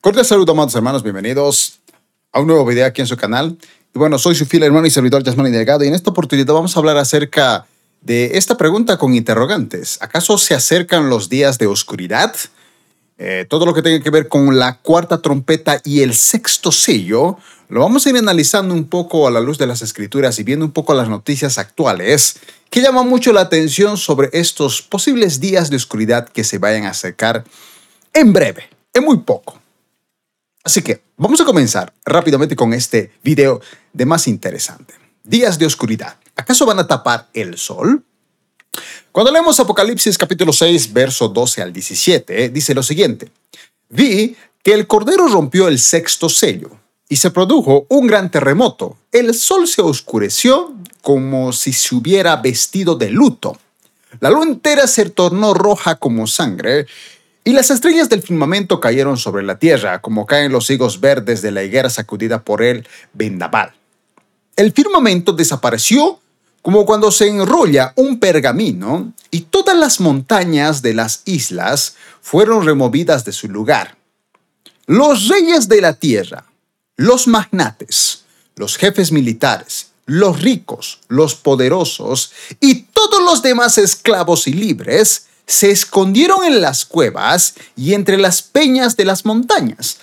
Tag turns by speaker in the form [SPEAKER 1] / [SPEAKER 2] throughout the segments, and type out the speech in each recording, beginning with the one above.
[SPEAKER 1] Cordial saludo, amados hermanos, bienvenidos a un nuevo video aquí en su canal. Y bueno, soy su fiel hermano y servidor Yasmani Delgado y en esta oportunidad vamos a hablar acerca de esta pregunta con interrogantes. ¿Acaso se acercan los días de oscuridad? Eh, todo lo que tenga que ver con la cuarta trompeta y el sexto sello, lo vamos a ir analizando un poco a la luz de las escrituras y viendo un poco las noticias actuales que llaman mucho la atención sobre estos posibles días de oscuridad que se vayan a acercar en breve, en muy poco. Así que vamos a comenzar rápidamente con este video de más interesante. Días de oscuridad. ¿Acaso van a tapar el sol? Cuando leemos Apocalipsis capítulo 6, verso 12 al 17, dice lo siguiente. Vi que el Cordero rompió el sexto sello y se produjo un gran terremoto. El sol se oscureció como si se hubiera vestido de luto. La luna entera se tornó roja como sangre y las estrellas del firmamento cayeron sobre la tierra, como caen los higos verdes de la higuera sacudida por el vendaval. El firmamento desapareció como cuando se enrolla un pergamino y todas las montañas de las islas fueron removidas de su lugar. Los reyes de la tierra, los magnates, los jefes militares, los ricos, los poderosos y todos los demás esclavos y libres se escondieron en las cuevas y entre las peñas de las montañas.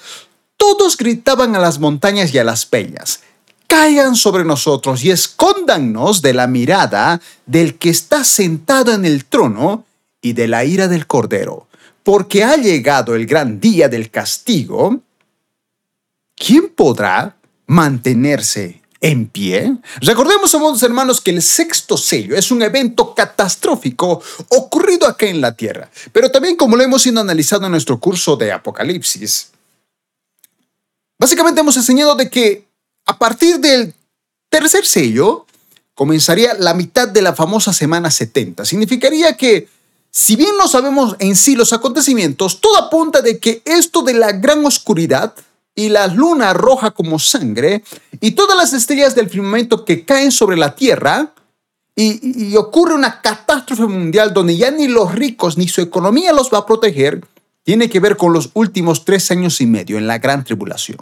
[SPEAKER 1] Todos gritaban a las montañas y a las peñas, caigan sobre nosotros y escóndannos de la mirada del que está sentado en el trono y de la ira del Cordero, porque ha llegado el gran día del castigo. ¿Quién podrá mantenerse en pie. Recordemos, amados hermanos, que el sexto sello es un evento catastrófico ocurrido acá en la tierra, pero también como lo hemos ido analizando en nuestro curso de Apocalipsis. Básicamente hemos enseñado de que a partir del tercer sello comenzaría la mitad de la famosa semana 70. Significaría que si bien no sabemos en sí los acontecimientos, todo apunta de que esto de la gran oscuridad y la luna roja como sangre, y todas las estrellas del firmamento que caen sobre la tierra, y, ocurre una catástrofe mundial donde ya ni los ricos ni su economía los va a proteger, tiene que ver con los últimos tres años y medio en la gran tribulación.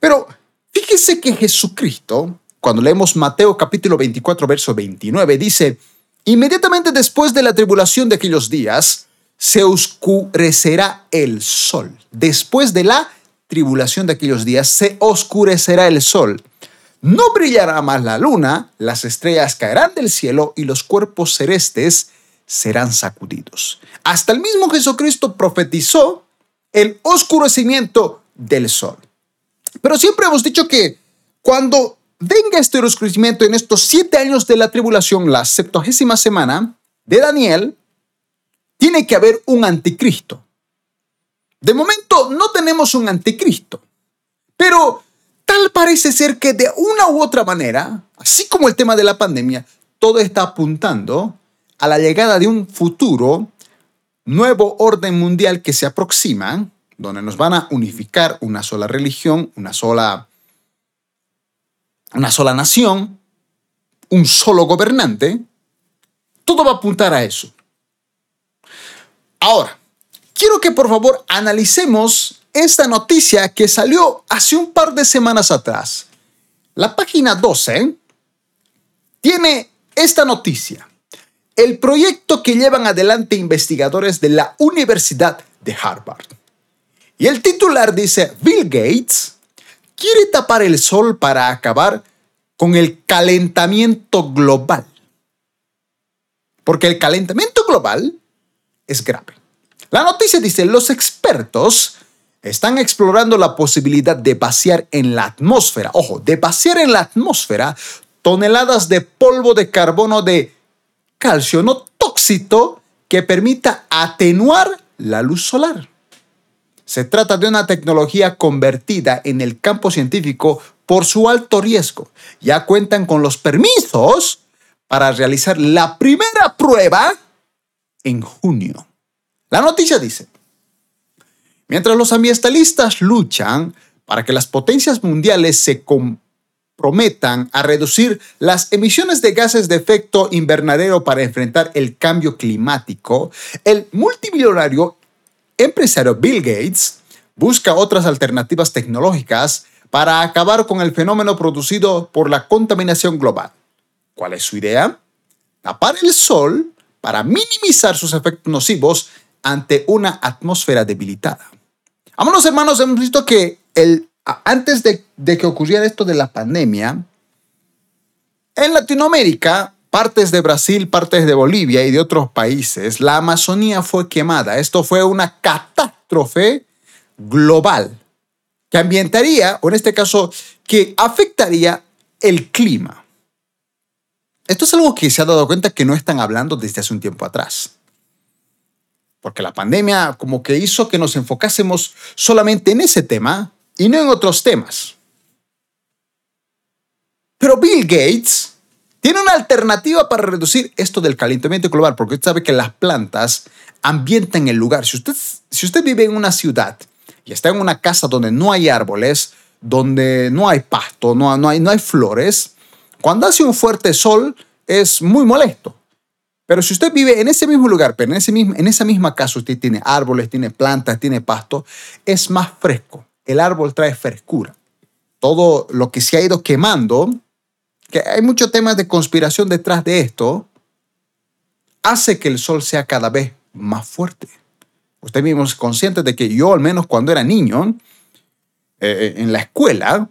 [SPEAKER 1] Pero fíjese que Jesucristo, cuando leemos Mateo capítulo 24, verso 29, dice, inmediatamente después de la tribulación de aquellos días, se oscurecerá el sol. Después de la tribulación de aquellos días, se oscurecerá el sol. No brillará más la luna, las estrellas caerán del cielo y los cuerpos celestes serán sacudidos. Hasta el mismo Jesucristo profetizó el oscurecimiento del sol. Pero siempre hemos dicho que cuando venga este oscurecimiento en estos siete años de la tribulación, la septuagésima semana de Daniel, tiene que haber un anticristo. De momento no tenemos un anticristo, pero tal parece ser que de una u otra manera, así como el tema de la pandemia, todo está apuntando a la llegada de un futuro nuevo orden mundial que se aproxima, donde nos van a unificar una sola religión, una sola una sola nación, un solo gobernante, todo va a apuntar a eso. Ahora, quiero que por favor analicemos esta noticia que salió hace un par de semanas atrás. La página 12 tiene esta noticia. El proyecto que llevan adelante investigadores de la Universidad de Harvard. Y el titular dice, Bill Gates quiere tapar el sol para acabar con el calentamiento global. Porque el calentamiento global es grave. La noticia dice, los expertos están explorando la posibilidad de vaciar en la atmósfera, ojo, de vaciar en la atmósfera toneladas de polvo de carbono de calcio no tóxico que permita atenuar la luz solar. Se trata de una tecnología convertida en el campo científico por su alto riesgo. Ya cuentan con los permisos para realizar la primera prueba en junio. La noticia dice, mientras los ambientalistas luchan para que las potencias mundiales se comprometan a reducir las emisiones de gases de efecto invernadero para enfrentar el cambio climático, el multimillonario empresario Bill Gates busca otras alternativas tecnológicas para acabar con el fenómeno producido por la contaminación global. ¿Cuál es su idea? Tapar el sol para minimizar sus efectos nocivos ante una atmósfera debilitada. Vámonos hermanos, hemos visto que el, antes de, de que ocurriera esto de la pandemia, en Latinoamérica, partes de Brasil, partes de Bolivia y de otros países, la Amazonía fue quemada. Esto fue una catástrofe global que ambientaría, o en este caso, que afectaría el clima. Esto es algo que se ha dado cuenta que no están hablando desde hace un tiempo atrás. Porque la pandemia como que hizo que nos enfocásemos solamente en ese tema y no en otros temas. Pero Bill Gates tiene una alternativa para reducir esto del calentamiento global, porque usted sabe que las plantas ambientan el lugar. Si usted, si usted vive en una ciudad y está en una casa donde no hay árboles, donde no hay pasto, no, no, hay, no hay flores, cuando hace un fuerte sol es muy molesto. Pero si usted vive en ese mismo lugar, pero en, ese mismo, en esa misma casa usted tiene árboles, tiene plantas, tiene pasto, es más fresco. El árbol trae frescura. Todo lo que se ha ido quemando, que hay muchos temas de conspiración detrás de esto, hace que el sol sea cada vez más fuerte. Usted mismo es consciente de que yo, al menos cuando era niño, eh, en la escuela,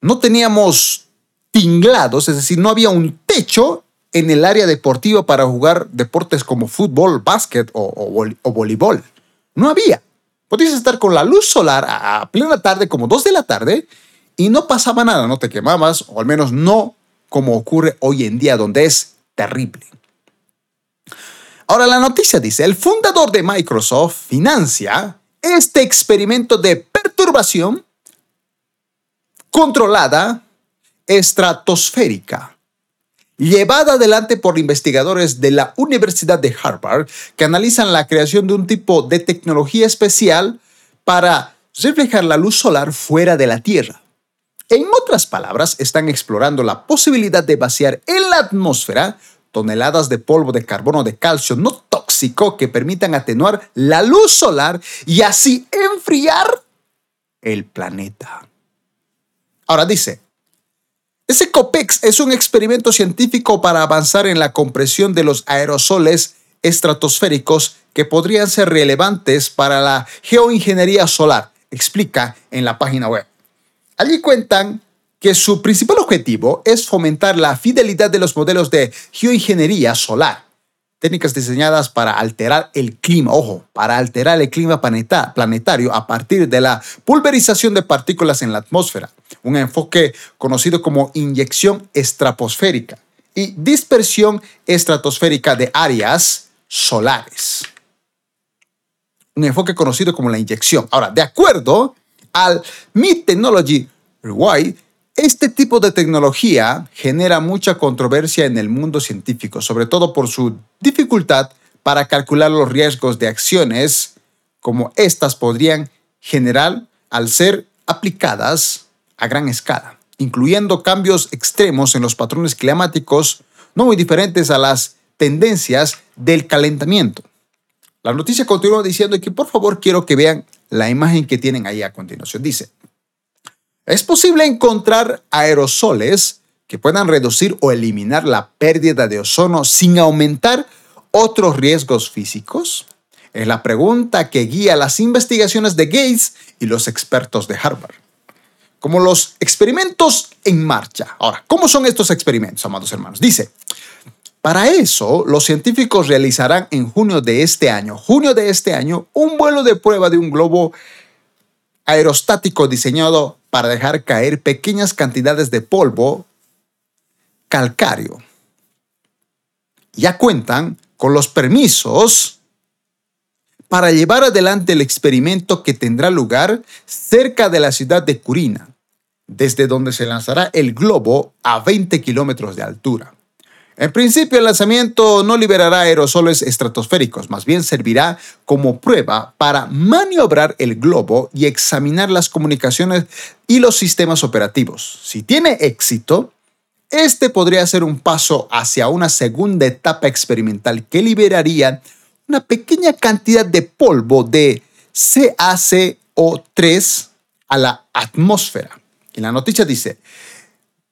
[SPEAKER 1] no teníamos tinglados, es decir, no había un techo en el área deportiva para jugar deportes como fútbol, básquet o, voleibol. No había. Podías estar con la luz solar a plena tarde, como dos de la tarde, y no pasaba nada, no te quemabas, o al menos no como ocurre hoy en día, donde es terrible. Ahora la noticia dice, el fundador de Microsoft financia este experimento de perturbación controlada estratosférica, llevada adelante por investigadores de la Universidad de Harvard que analizan la creación de un tipo de tecnología especial para reflejar la luz solar fuera de la Tierra. En otras palabras, están explorando la posibilidad de vaciar en la atmósfera toneladas de polvo de carbono de calcio no tóxico que permitan atenuar la luz solar y así enfriar el planeta. Ahora dice, ese COPEX es un experimento científico para avanzar en la compresión de los aerosoles estratosféricos que podrían ser relevantes para la geoingeniería solar, explica en la página web. Allí cuentan que su principal objetivo es fomentar la fidelidad de los modelos de geoingeniería solar, técnicas diseñadas para alterar el clima, ojo, para alterar el clima planetario a partir de la pulverización de partículas en la atmósfera, un enfoque conocido como inyección estraposférica y dispersión estratosférica de áreas solares. Un enfoque conocido como la inyección. Ahora, de acuerdo al Mid Technology Rewire, este tipo de tecnología genera mucha controversia en el mundo científico, sobre todo por su dificultad para calcular los riesgos de acciones como estas podrían generar al ser aplicadas a gran escala, incluyendo cambios extremos en los patrones climáticos no muy diferentes a las tendencias del calentamiento. La noticia continúa diciendo que por favor quiero que vean la imagen que tienen ahí a continuación. Dice, es posible encontrar aerosoles que puedan reducir o eliminar la pérdida de ozono sin aumentar otros riesgos físicos? Es la pregunta que guía las investigaciones de Gates y los expertos de Harvard. Como los experimentos en marcha. Ahora, ¿cómo son estos experimentos, amados hermanos? Dice, para eso, los científicos realizarán en junio de este año, junio de este año, un vuelo de prueba de un globo aerostático diseñado para dejar caer pequeñas cantidades de polvo calcáreo. Ya cuentan con los permisos para llevar adelante el experimento que tendrá lugar cerca de la ciudad de Curina, desde donde se lanzará el globo a 20 kilómetros de altura. En principio, el lanzamiento no liberará aerosoles estratosféricos, más bien servirá como prueba para maniobrar el globo y examinar las comunicaciones y los sistemas operativos. Si tiene éxito, este podría ser un paso hacia una segunda etapa experimental que liberaría una pequeña cantidad de polvo de CAC CO3 a la atmósfera. Y la noticia dice,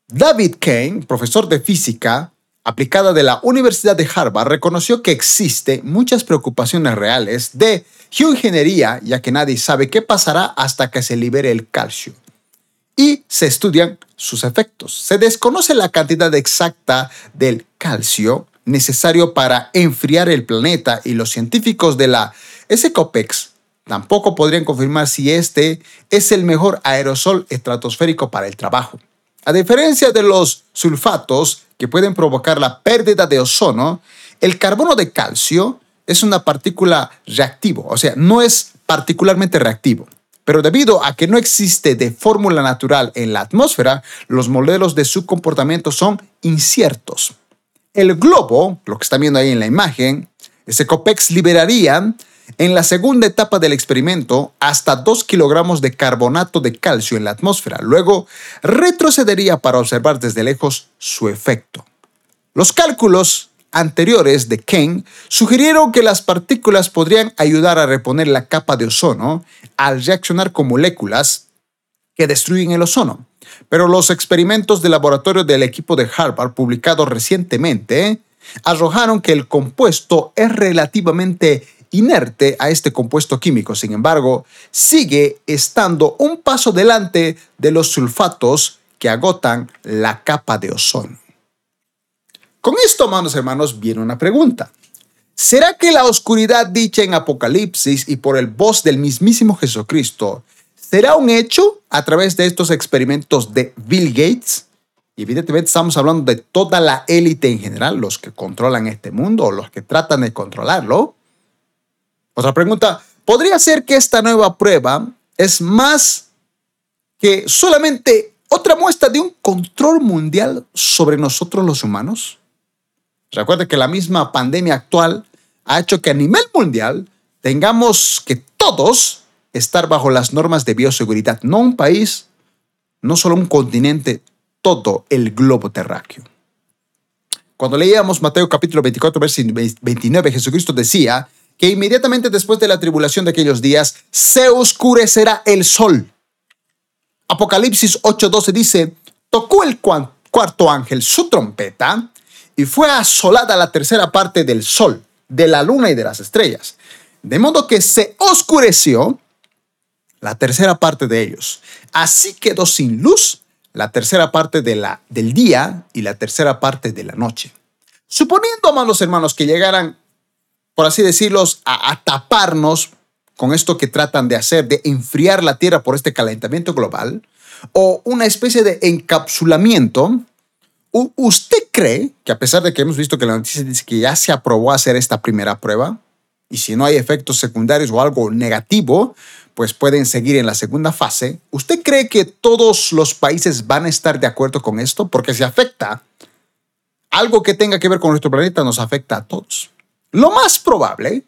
[SPEAKER 1] David Kane, profesor de física aplicada de la Universidad de Harvard, reconoció que existe muchas preocupaciones reales de geoingeniería, ya que nadie sabe qué pasará hasta que se libere el calcio. Y se estudian sus efectos. Se desconoce la cantidad exacta del calcio necesario para enfriar el planeta y los científicos de la SCOPEX tampoco podrían confirmar si este es el mejor aerosol estratosférico para el trabajo. A diferencia de los sulfatos que pueden provocar la pérdida de ozono, el carbono de calcio es una partícula reactivo, o sea, no es particularmente reactivo. Pero debido a que no existe de fórmula natural en la atmósfera, los modelos de su comportamiento son inciertos. El globo, lo que están viendo ahí en la imagen, ese COPEX liberaría en la segunda etapa del experimento, hasta 2 kilogramos de carbonato de calcio en la atmósfera. Luego, retrocedería para observar desde lejos su efecto. Los cálculos anteriores de Kane sugirieron que las partículas podrían ayudar a reponer la capa de ozono al reaccionar con moléculas que destruyen el ozono. Pero los experimentos de laboratorio del equipo de Harvard publicados recientemente arrojaron que el compuesto es relativamente inerte a este compuesto químico. Sin embargo, sigue estando un paso delante de los sulfatos que agotan la capa de ozono. Con esto, manos hermanos, viene una pregunta. ¿Será que la oscuridad dicha en Apocalipsis y por el voz del mismísimo Jesucristo será un hecho a través de estos experimentos de Bill Gates? Y evidentemente estamos hablando de toda la élite en general, los que controlan este mundo o los que tratan de controlarlo. Otra pregunta, ¿podría ser que esta nueva prueba es más que solamente otra muestra de un control mundial sobre nosotros los humanos? Recuerde que la misma pandemia actual ha hecho que a nivel mundial tengamos que todos estar bajo las normas de bioseguridad, no un país, no solo un continente, todo el globo terráqueo. Cuando leíamos Mateo capítulo 24, versículo 29, Jesucristo decía, que inmediatamente después de la tribulación de aquellos días se oscurecerá el sol. Apocalipsis 8:12 dice, tocó el cuarto ángel su trompeta y fue asolada la tercera parte del sol, de la luna y de las estrellas. De modo que se oscureció la tercera parte de ellos. Así quedó sin luz la tercera parte del día y la tercera parte de la noche. Suponiendo, amados hermanos, que llegaran por así decirlos, a, taparnos con esto que tratan de hacer, de enfriar la Tierra por este calentamiento global, o una especie de encapsulamiento, ¿usted cree que a pesar de que hemos visto que la noticia dice que ya se aprobó hacer esta primera prueba, y si no hay efectos secundarios o algo negativo, pues pueden seguir en la segunda fase, ¿usted cree que todos los países van a estar de acuerdo con esto? Porque si afecta algo que tenga que ver con nuestro planeta, nos afecta a todos. Lo más probable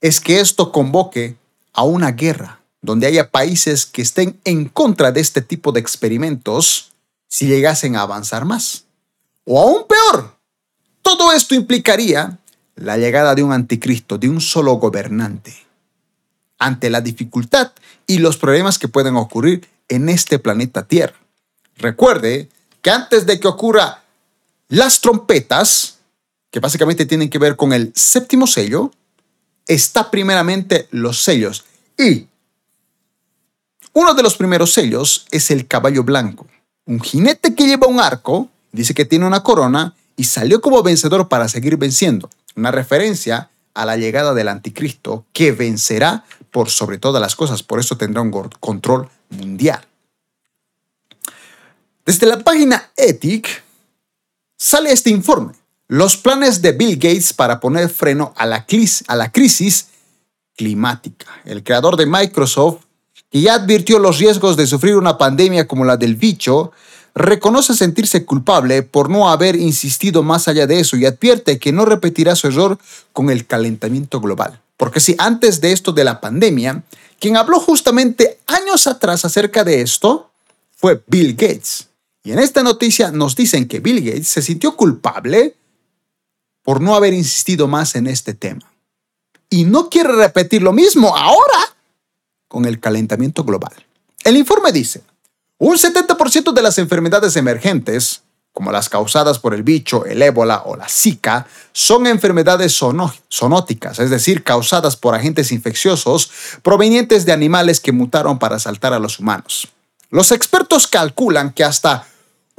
[SPEAKER 1] es que esto convoque a una guerra donde haya países que estén en contra de este tipo de experimentos si llegasen a avanzar más. O aún peor, todo esto implicaría la llegada de un anticristo, de un solo gobernante, ante la dificultad y los problemas que pueden ocurrir en este planeta Tierra. Recuerde que antes de que ocurra las trompetas, que básicamente tienen que ver con el séptimo sello, está primeramente los sellos. Y uno de los primeros sellos es el caballo blanco, un jinete que lleva un arco, dice que tiene una corona y salió como vencedor para seguir venciendo. Una referencia a la llegada del anticristo que vencerá por sobre todas las cosas, por eso tendrá un control mundial. Desde la página Ethic sale este informe los planes de Bill Gates para poner freno a la, crisis climática. El creador de Microsoft, que ya advirtió los riesgos de sufrir una pandemia como la del bicho, reconoce sentirse culpable por no haber insistido más allá de eso y advierte que no repetirá su error con el calentamiento global. Porque si antes de esto de la pandemia, quien habló justamente años atrás acerca de esto fue Bill Gates. Y en esta noticia nos dicen que Bill Gates se sintió culpable por no haber insistido más en este tema. Y no quiere repetir lo mismo ahora con el calentamiento global. El informe dice, un 70% de las enfermedades emergentes, como las causadas por el bicho, el ébola o la zika, son enfermedades zoonóticas, es decir, causadas por agentes infecciosos provenientes de animales que mutaron para asaltar a los humanos. Los expertos calculan que hasta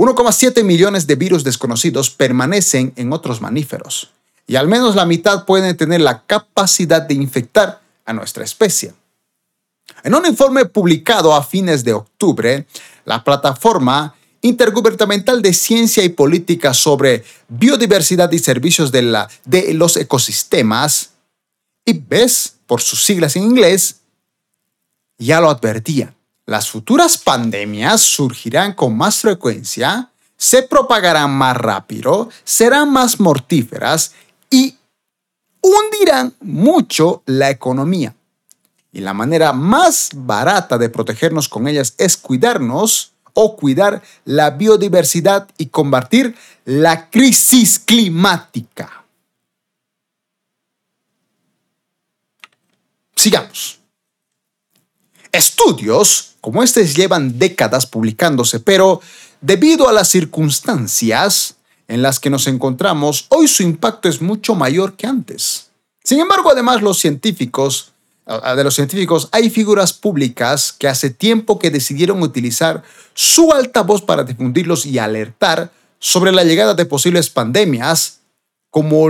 [SPEAKER 1] 1,7 millones de virus desconocidos permanecen en otros mamíferos y al menos la mitad pueden tener la capacidad de infectar a nuestra especie. En un informe publicado a fines de octubre, la plataforma intergubernamental de ciencia y política sobre biodiversidad y servicios de, la, de los ecosistemas, IPBES, por sus siglas en inglés, ya lo advertía. Las futuras pandemias surgirán con más frecuencia, se propagarán más rápido, serán más mortíferas y hundirán mucho la economía. Y la manera más barata de protegernos con ellas es cuidarnos o cuidar la biodiversidad y combatir la crisis climática. Sigamos. Estudios como estos llevan décadas publicándose, pero debido a las circunstancias en las que nos encontramos, hoy su impacto es mucho mayor que antes. Sin embargo, además los científicos, de los científicos, hay figuras públicas que hace tiempo que decidieron utilizar su altavoz para difundirlos y alertar sobre la llegada de posibles pandemias como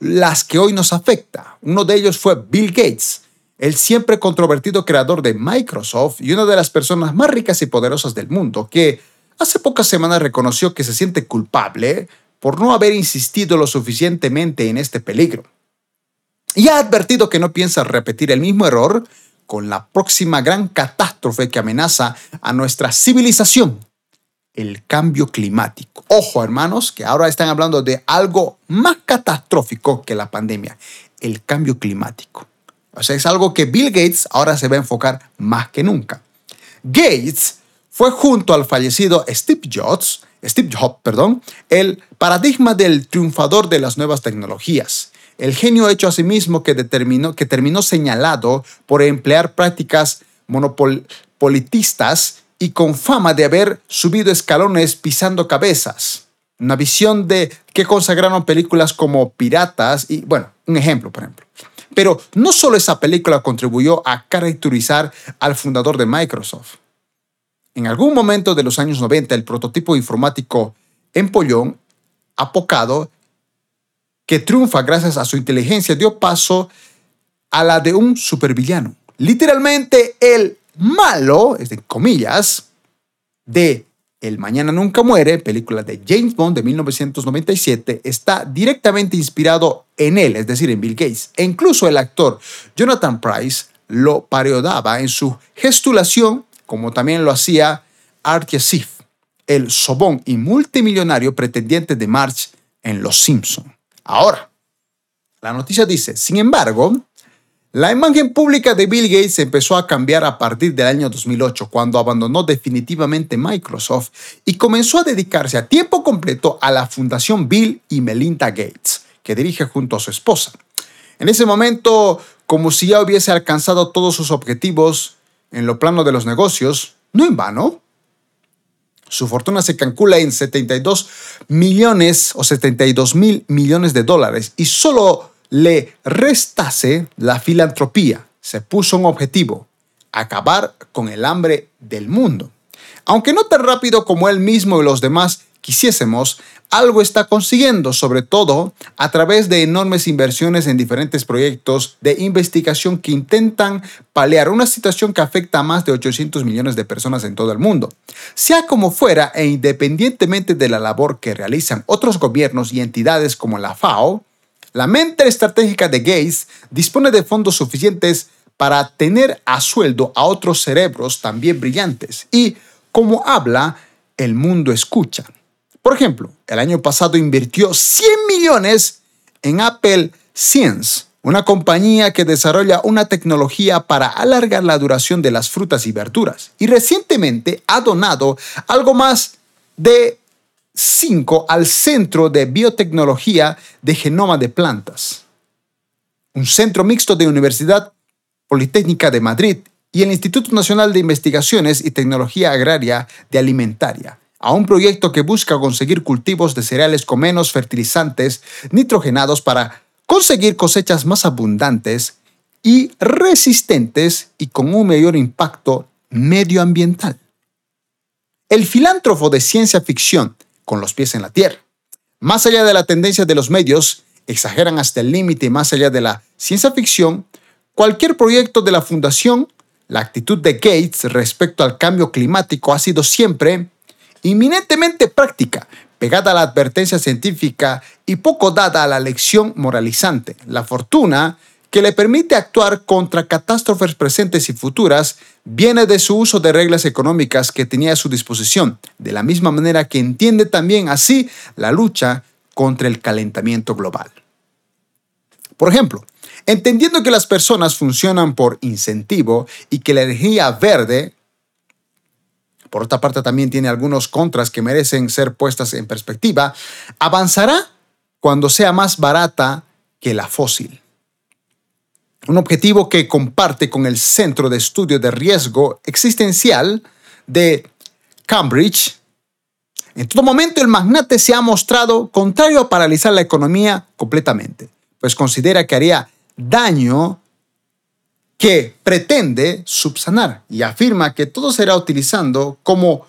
[SPEAKER 1] las que hoy nos afecta. Uno de ellos fue Bill Gates, el siempre controvertido creador de Microsoft y una de las personas más ricas y poderosas del mundo, que hace pocas semanas reconoció que se siente culpable por no haber insistido lo suficientemente en este peligro. Y ha advertido que no piensa repetir el mismo error con la próxima gran catástrofe que amenaza a nuestra civilización, el cambio climático. Ojo, hermanos, que ahora están hablando de algo más catastrófico que la pandemia, el cambio climático. O sea, es algo que Bill Gates ahora se va a enfocar más que nunca. Gates fue junto al fallecido Steve Jobs, Steve Jobs, perdón, el paradigma del triunfador de las nuevas tecnologías. El genio hecho a sí mismo que, determinó, que terminó señalado por emplear prácticas monopolitistas y con fama de haber subido escalones pisando cabezas. Una visión de que consagraron películas como Piratas y, bueno, un ejemplo, por ejemplo. Pero no solo esa película contribuyó a caracterizar al fundador de Microsoft. En algún momento de los años 90, el prototipo informático empollón, apocado, que triunfa gracias a su inteligencia, dio paso a la de un supervillano. Literalmente el malo, es de comillas, de el Mañana Nunca Muere, película de James Bond de 1997, está directamente inspirado en él, es decir, en Bill Gates. E incluso el actor Jonathan Price lo parodiaba en su gestulación, como también lo hacía Art Sif, el sobón y multimillonario pretendiente de March en Los Simpson. Ahora, la noticia dice, sin embargo, la imagen pública de Bill Gates empezó a cambiar a partir del año 2008, cuando abandonó definitivamente Microsoft y comenzó a dedicarse a tiempo completo a la Fundación Bill y Melinda Gates, que dirige junto a su esposa. En ese momento, como si ya hubiese alcanzado todos sus objetivos en lo plano de los negocios, no en vano, su fortuna se calcula en 72 millones o 72 mil millones de dólares y solo le restase la filantropía. Se puso un objetivo, acabar con el hambre del mundo. Aunque no tan rápido como él mismo y los demás quisiésemos, algo está consiguiendo, sobre todo a través de enormes inversiones en diferentes proyectos de investigación que intentan paliar una situación que afecta a más de 800 millones de personas en todo el mundo. Sea como fuera e independientemente de la labor que realizan otros gobiernos y entidades como la FAO, la mente estratégica de Gates dispone de fondos suficientes para tener a sueldo a otros cerebros también brillantes y, como habla, el mundo escucha. Por ejemplo, el año pasado invirtió 100 millones en Apple Science, una compañía que desarrolla una tecnología para alargar la duración de las frutas y verduras. Y recientemente ha donado algo más de 5 al Centro de Biotecnología de Genoma de Plantas, un centro mixto de Universidad Politécnica de Madrid y el Instituto Nacional de Investigaciones y Tecnología Agraria de Alimentaria a un proyecto que busca conseguir cultivos de cereales con menos fertilizantes nitrogenados para conseguir cosechas más abundantes y resistentes y con un mayor impacto medioambiental. El filántropo de ciencia ficción, con los pies en la tierra, más allá de la tendencia de los medios, exageran hasta el límite más allá de la ciencia ficción, cualquier proyecto de la Fundación, la actitud de Gates respecto al cambio climático ha sido siempre inminentemente práctica, pegada a la advertencia científica y poco dada a la lección moralizante. La fortuna que le permite actuar contra catástrofes presentes y futuras viene de su uso de reglas económicas que tenía a su disposición, de la misma manera que entiende también así la lucha contra el calentamiento global. Por ejemplo, entendiendo que las personas funcionan por incentivo y que la energía verde, por otra parte también tiene algunos contras que merecen ser puestas en perspectiva, avanzará cuando sea más barata que la fósil. Un objetivo que comparte con el Centro de Estudio de Riesgo Existencial de Cambridge, en todo momento el magnate se ha mostrado contrario a paralizar la economía completamente, pues considera que haría daño que pretende subsanar y afirma que todo será utilizando como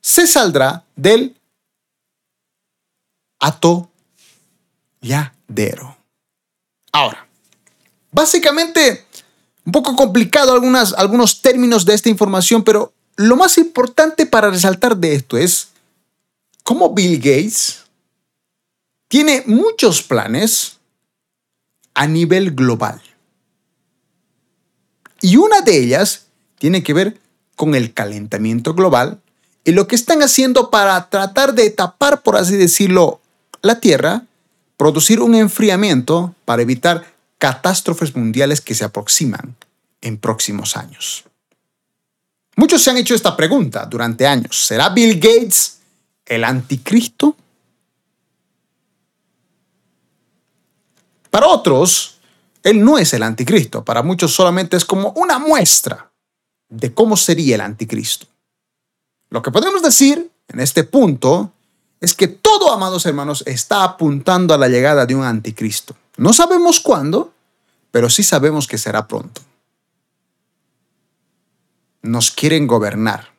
[SPEAKER 1] se saldrá del atolladero. Ahora, básicamente, un poco complicado algunos términos de esta información, pero lo más importante para resaltar de esto es cómo Bill Gates tiene muchos planes a nivel global. Y una de ellas tiene que ver con el calentamiento global y lo que están haciendo para tratar de tapar, por así decirlo, la Tierra, producir un enfriamiento para evitar catástrofes mundiales que se aproximan en próximos años. Muchos se han hecho esta pregunta durante años. ¿Será Bill Gates el anticristo? Para otros, él no es el anticristo. Para muchos solamente es como una muestra de cómo sería el anticristo. Lo que podemos decir en este punto es que todo, amados hermanos, está apuntando a la llegada de un anticristo. No sabemos cuándo, pero sí sabemos que será pronto. Nos quieren gobernar,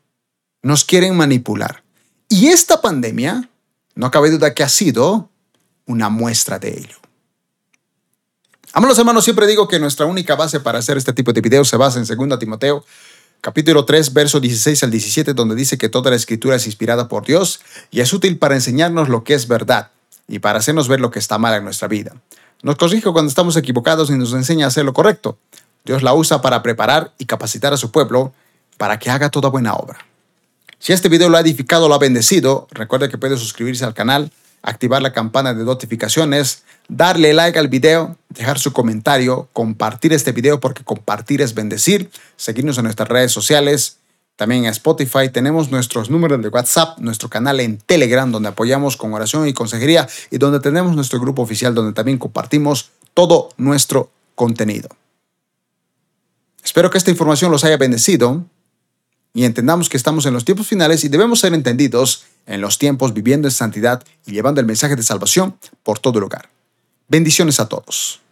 [SPEAKER 1] nos quieren manipular. Y esta pandemia, no cabe duda que ha sido una muestra de ello. Amados hermanos, siempre digo que nuestra única base para hacer este tipo de videos se basa en 2 Timoteo, capítulo 3, verso 16 al 17, donde dice que toda la escritura es inspirada por Dios y es útil para enseñarnos lo que es verdad y para hacernos ver lo que está mal en nuestra vida. Nos corrige cuando estamos equivocados y nos enseña a hacer lo correcto. Dios la usa para preparar y capacitar a su pueblo para que haga toda buena obra. Si este video lo ha edificado lo ha bendecido, recuerde que puede suscribirse al canal, activar la campana de notificaciones, darle like al video, dejar su comentario, compartir este video porque compartir es bendecir, seguirnos en nuestras redes sociales, también en Spotify. Tenemos nuestros números de WhatsApp, nuestro canal en Telegram donde apoyamos con oración y consejería y donde tenemos nuestro grupo oficial donde también compartimos todo nuestro contenido. Espero que esta información los haya bendecido y entendamos que estamos en los tiempos finales y debemos ser entendidos en los tiempos viviendo en santidad y llevando el mensaje de salvación por todo lugar. Bendiciones a todos.